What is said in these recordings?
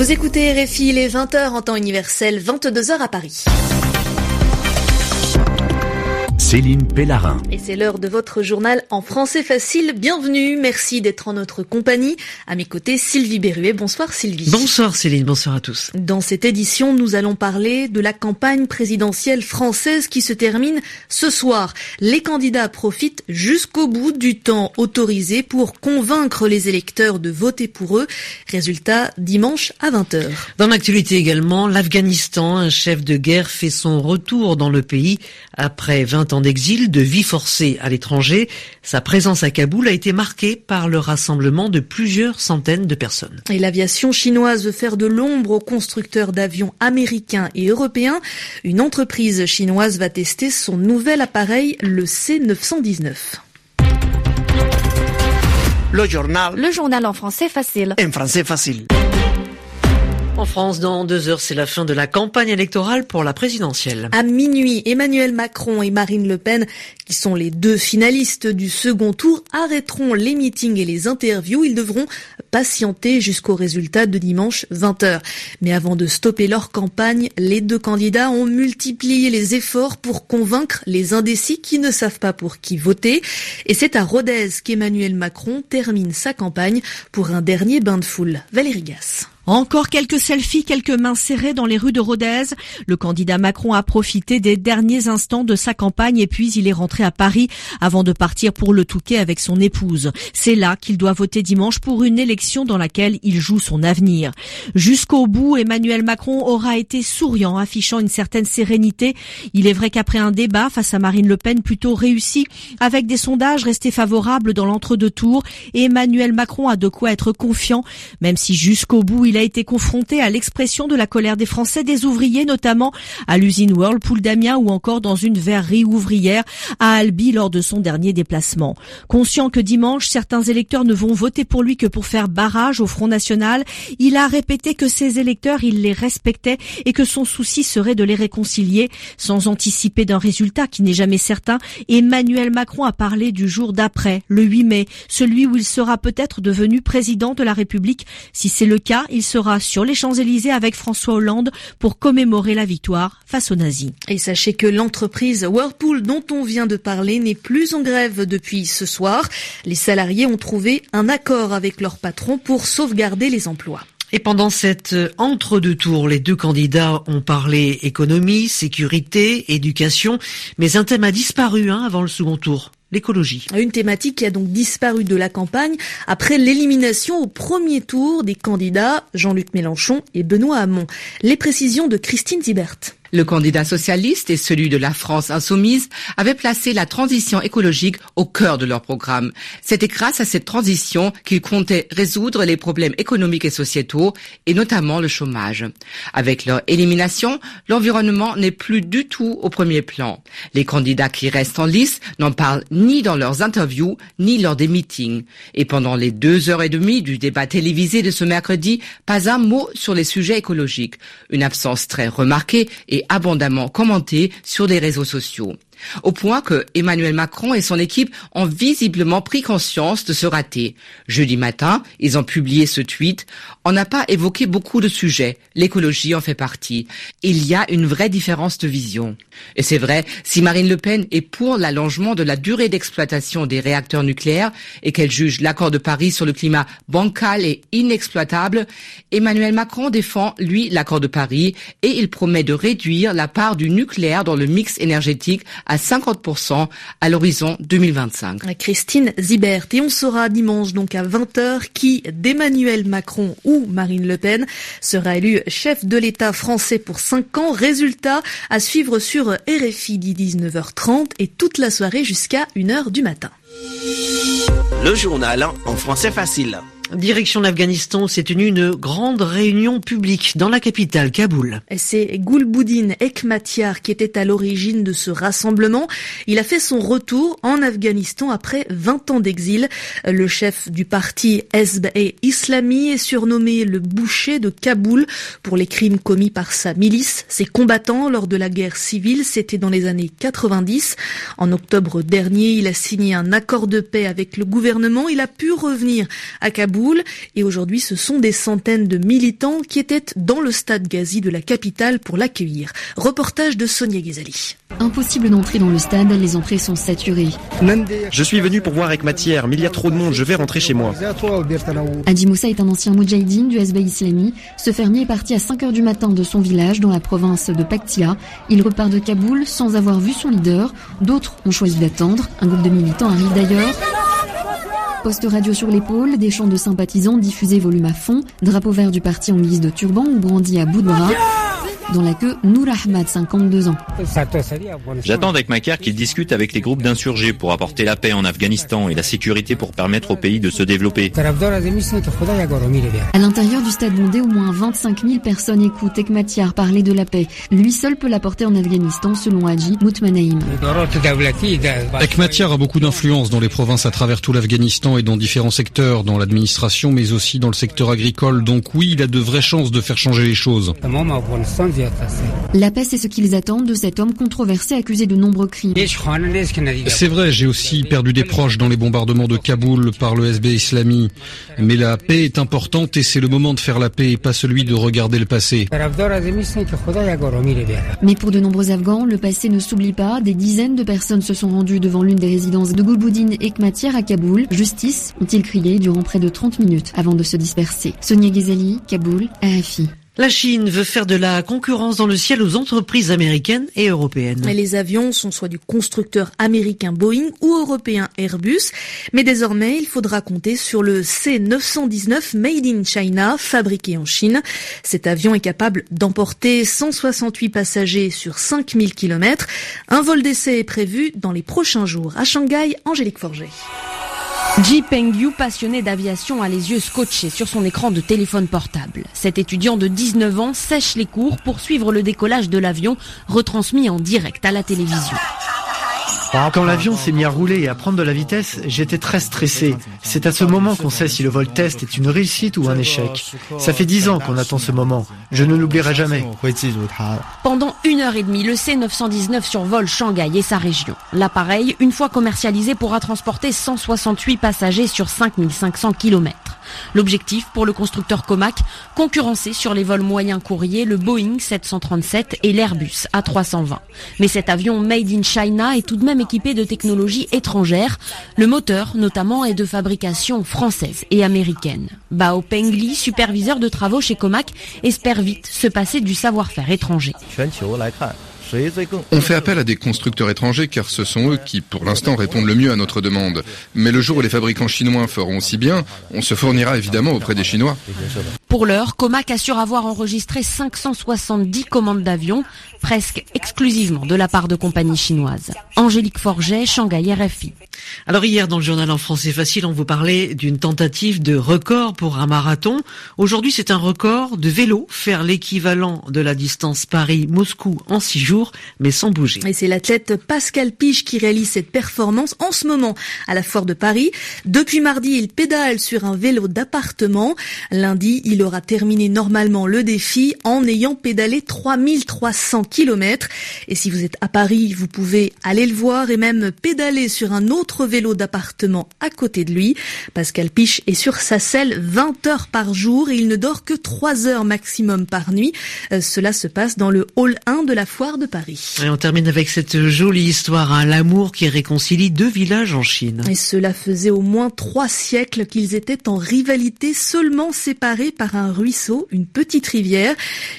Vous écoutez RFI, les 20h en temps universel, 22h à Paris. Céline Pellarin. Et c'est l'heure de votre journal en français facile. Bienvenue, merci d'être en notre compagnie. À mes côtés, Sylvie Berruet. Bonsoir Sylvie. Bonsoir Céline, bonsoir à tous. Dans cette édition, nous allons parler de la campagne présidentielle française qui se termine ce soir. Les candidats profitent jusqu'au bout du temps autorisé pour convaincre les électeurs de voter pour eux. Résultat, dimanche à 20h. Dans l'actualité également, l'Afghanistan, un chef de guerre fait son retour dans le pays après 20 ans d'exil, de vie forcée à l'étranger, sa présence à Kaboul a été marquée par le rassemblement de plusieurs centaines de personnes. Et l'aviation chinoise veut faire de l'ombre aux constructeurs d'avions américains et européens. Une entreprise chinoise va tester son nouvel appareil, le C919. Le journal. Le journal en français facile. En français facile. En France, dans deux heures, c'est la fin de la campagne électorale pour la présidentielle. À minuit, Emmanuel Macron et Marine Le Pen, qui sont les deux finalistes du second tour, arrêteront les meetings et les interviews. Ils devront patienter jusqu'au résultat de dimanche 20h. Mais avant de stopper leur campagne, les deux candidats ont multiplié les efforts pour convaincre les indécis qui ne savent pas pour qui voter. Et c'est à Rodez qu'Emmanuel Macron termine sa campagne pour un dernier bain de foule. Valérie Gasse. Encore quelques selfies, quelques mains serrées dans les rues de Rodez. Le candidat Macron a profité des derniers instants de sa campagne et puis il est rentré à Paris avant de partir pour le Touquet avec son épouse. C'est là qu'il doit voter dimanche pour une élection dans laquelle il joue son avenir. Jusqu'au bout, Emmanuel Macron aura été souriant, affichant une certaine sérénité. Il est vrai qu'après un débat face à Marine Le Pen plutôt réussi, avec des sondages restés favorables dans l'entre-deux tours, Emmanuel Macron a de quoi être confiant, même si jusqu'au bout il a été confronté à l'expression de la colère des Français, des ouvriers, notamment à l'usine Whirlpool d'Amiens ou encore dans une verrerie ouvrière à Albi lors de son dernier déplacement. Conscient que dimanche, certains électeurs ne vont voter pour lui que pour faire barrage au Front National, il a répété que ses électeurs, il les respectait et que son souci serait de les réconcilier sans anticiper d'un résultat qui n'est jamais certain. Emmanuel Macron a parlé du jour d'après, le 8 mai, celui où il sera peut-être devenu président de la République. Si c'est le cas, il sera sur les Champs-Élysées avec François Hollande pour commémorer la victoire face aux nazis. Et sachez que l'entreprise Whirlpool dont on vient de parler n'est plus en grève depuis ce soir. Les salariés ont trouvé un accord avec leur patron pour sauvegarder les emplois. Et pendant cette entre-deux tours, les deux candidats ont parlé économie, sécurité, éducation, mais un thème a disparu hein, avant le second tour l'écologie. Une thématique qui a donc disparu de la campagne après l'élimination au premier tour des candidats Jean-Luc Mélenchon et Benoît Hamon. Les précisions de Christine Zibert. Le candidat socialiste et celui de la France insoumise avaient placé la transition écologique au cœur de leur programme. C'était grâce à cette transition qu'ils comptaient résoudre les problèmes économiques et sociétaux, et notamment le chômage. Avec leur élimination, l'environnement n'est plus du tout au premier plan. Les candidats qui restent en lice n'en parlent ni dans leurs interviews, ni lors des meetings. Et pendant les deux heures et demie du débat télévisé de ce mercredi, pas un mot sur les sujets écologiques. Une absence très remarquée et abondamment commenté sur les réseaux sociaux au point que Emmanuel Macron et son équipe ont visiblement pris conscience de ce raté. Jeudi matin, ils ont publié ce tweet. On n'a pas évoqué beaucoup de sujets. L'écologie en fait partie. Il y a une vraie différence de vision. Et c'est vrai, si Marine Le Pen est pour l'allongement de la durée d'exploitation des réacteurs nucléaires et qu'elle juge l'accord de Paris sur le climat bancal et inexploitable, Emmanuel Macron défend, lui, l'accord de Paris et il promet de réduire la part du nucléaire dans le mix énergétique à 50% à l'horizon 2025. Christine Zibert. Et on saura dimanche donc à 20h qui d'Emmanuel Macron ou Marine Le Pen sera élu chef de l'État français pour 5 ans. Résultat à suivre sur RFI dit 19h30 et toute la soirée jusqu'à 1h du matin. Le journal en français facile. Direction l'Afghanistan, s'est tenue une grande réunion publique dans la capitale, Kaboul. C'est Gulbuddin Ekmatyar qui était à l'origine de ce rassemblement. Il a fait son retour en Afghanistan après 20 ans d'exil. Le chef du parti Hezb et Islami est surnommé le boucher de Kaboul pour les crimes commis par sa milice. Ses combattants lors de la guerre civile, c'était dans les années 90. En octobre dernier, il a signé un accord de paix avec le gouvernement. Il a pu revenir à Kaboul Kaboul. Et aujourd'hui, ce sont des centaines de militants qui étaient dans le stade Ghazi de la capitale pour l'accueillir. Reportage de Sonia Ghazali. Impossible d'entrer dans le stade, les entrées sont saturées. Je suis venu pour voir avec Matière, mais il y a trop de monde, je vais rentrer chez moi. Adi Moussa est un ancien moudjahidine du SB Islami. Ce fermier est parti à 5h du matin de son village dans la province de Paktia. Il repart de Kaboul sans avoir vu son leader. D'autres ont choisi d'attendre. Un groupe de militants arrive d'ailleurs. Poste radio sur l'épaule, des chants de sympathisants diffusés volume à fond, drapeau vert du parti en guise de turban ou brandi à bout de bras. Dans la queue, Nour Ahmad, 52 ans. J'attends avec Macar qu'il discute avec les groupes d'insurgés pour apporter la paix en Afghanistan et la sécurité pour permettre au pays de se développer. À l'intérieur du stade bondé, au moins 25 000 personnes écoutent Ekmatiar parler de la paix. Lui seul peut l'apporter en Afghanistan, selon Haji Moutmanaïm. Ekmatiar a beaucoup d'influence dans les provinces à travers tout l'Afghanistan et dans différents secteurs, dans l'administration, mais aussi dans le secteur agricole. Donc oui, il a de vraies chances de faire changer les choses. La paix, c'est ce qu'ils attendent de cet homme controversé accusé de nombreux crimes. C'est vrai, j'ai aussi perdu des proches dans les bombardements de Kaboul par le SB Islami. Mais la paix est importante et c'est le moment de faire la paix et pas celui de regarder le passé. Mais pour de nombreux Afghans, le passé ne s'oublie pas. Des dizaines de personnes se sont rendues devant l'une des résidences de Gulbuddin Ekmatir à Kaboul. Justice, ont-ils crié durant près de 30 minutes avant de se disperser. Sonia Ghazali, Kaboul, RFI. La Chine veut faire de la concurrence dans le ciel aux entreprises américaines et européennes. Mais les avions sont soit du constructeur américain Boeing ou européen Airbus. Mais désormais, il faudra compter sur le C919 Made in China, fabriqué en Chine. Cet avion est capable d'emporter 168 passagers sur 5000 km. Un vol d'essai est prévu dans les prochains jours. À Shanghai, Angélique Forget. Ji Pengyu, passionné d'aviation, a les yeux scotchés sur son écran de téléphone portable. Cet étudiant de 19 ans sèche les cours pour suivre le décollage de l'avion, retransmis en direct à la télévision. Quand l'avion s'est mis à rouler et à prendre de la vitesse, j'étais très stressé. C'est à ce moment qu'on sait si le vol test est une réussite ou un échec. Ça fait dix ans qu'on attend ce moment. Je ne l'oublierai jamais. Pendant une heure et demie, le C919 survole Shanghai et sa région. L'appareil, une fois commercialisé, pourra transporter 168 passagers sur 5500 km. L'objectif pour le constructeur Comac, concurrencer sur les vols moyens courriers le Boeing 737 et l'Airbus A320. Mais cet avion made in China est tout de même équipé de technologies étrangères. Le moteur, notamment, est de fabrication française et américaine. Bao Pengli, superviseur de travaux chez Comac, espère vite se passer du savoir-faire étranger. On fait appel à des constructeurs étrangers car ce sont eux qui, pour l'instant, répondent le mieux à notre demande. Mais le jour où les fabricants chinois feront aussi bien, on se fournira évidemment auprès des Chinois. Pour l'heure, Comac assure avoir enregistré 570 commandes d'avions, presque exclusivement de la part de compagnies chinoises. Angélique Forget, Shanghai RFI. Alors hier, dans le journal en français facile, on vous parlait d'une tentative de record pour un marathon. Aujourd'hui, c'est un record de vélo, faire l'équivalent de la distance Paris-Moscou en six jours, mais sans bouger. Et c'est l'athlète Pascal Piche qui réalise cette performance en ce moment à la Foire de Paris. Depuis mardi, il pédale sur un vélo d'appartement. Lundi, il aura terminé normalement le défi en ayant pédalé 3300 km. Et si vous êtes à Paris, vous pouvez aller le voir et même pédaler sur un autre vélo d'appartement à côté de lui. Pascal Piche est sur sa selle 20 heures par jour et il ne dort que 3 heures maximum par nuit. Euh, cela se passe dans le hall 1 de la foire de Paris. Et on termine avec cette jolie histoire, hein, l'amour qui réconcilie deux villages en Chine. Et cela faisait au moins trois siècles qu'ils étaient en rivalité, seulement séparés par un ruisseau, une petite rivière.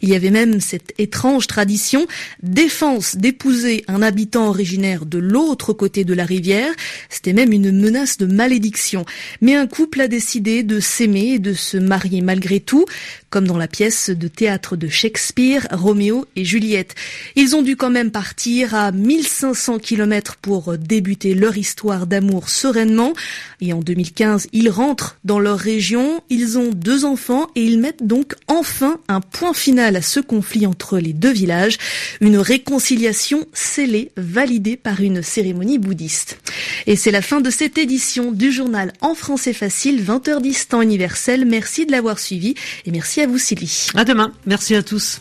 Il y avait même cette étrange tradition, défense d'épouser un habitant originaire de l'autre côté de la rivière. C'était même une menace de malédiction. Mais un couple a décidé de s'aimer et de se marier malgré tout, comme dans la pièce de théâtre de Shakespeare, Roméo et Juliette. Ils ont dû quand même partir à 1500 km pour débuter leur histoire d'amour sereinement. Et en 2015, ils rentrent dans leur région, ils ont deux enfants et ils mettent donc enfin un point final à ce conflit entre les deux villages. Une réconciliation scellée, validée par une cérémonie bouddhiste. Et c'est la fin de cette édition du journal en français facile, 20h10 temps universel. Merci de l'avoir suivi et merci à vous Sylvie. À demain. Merci à tous.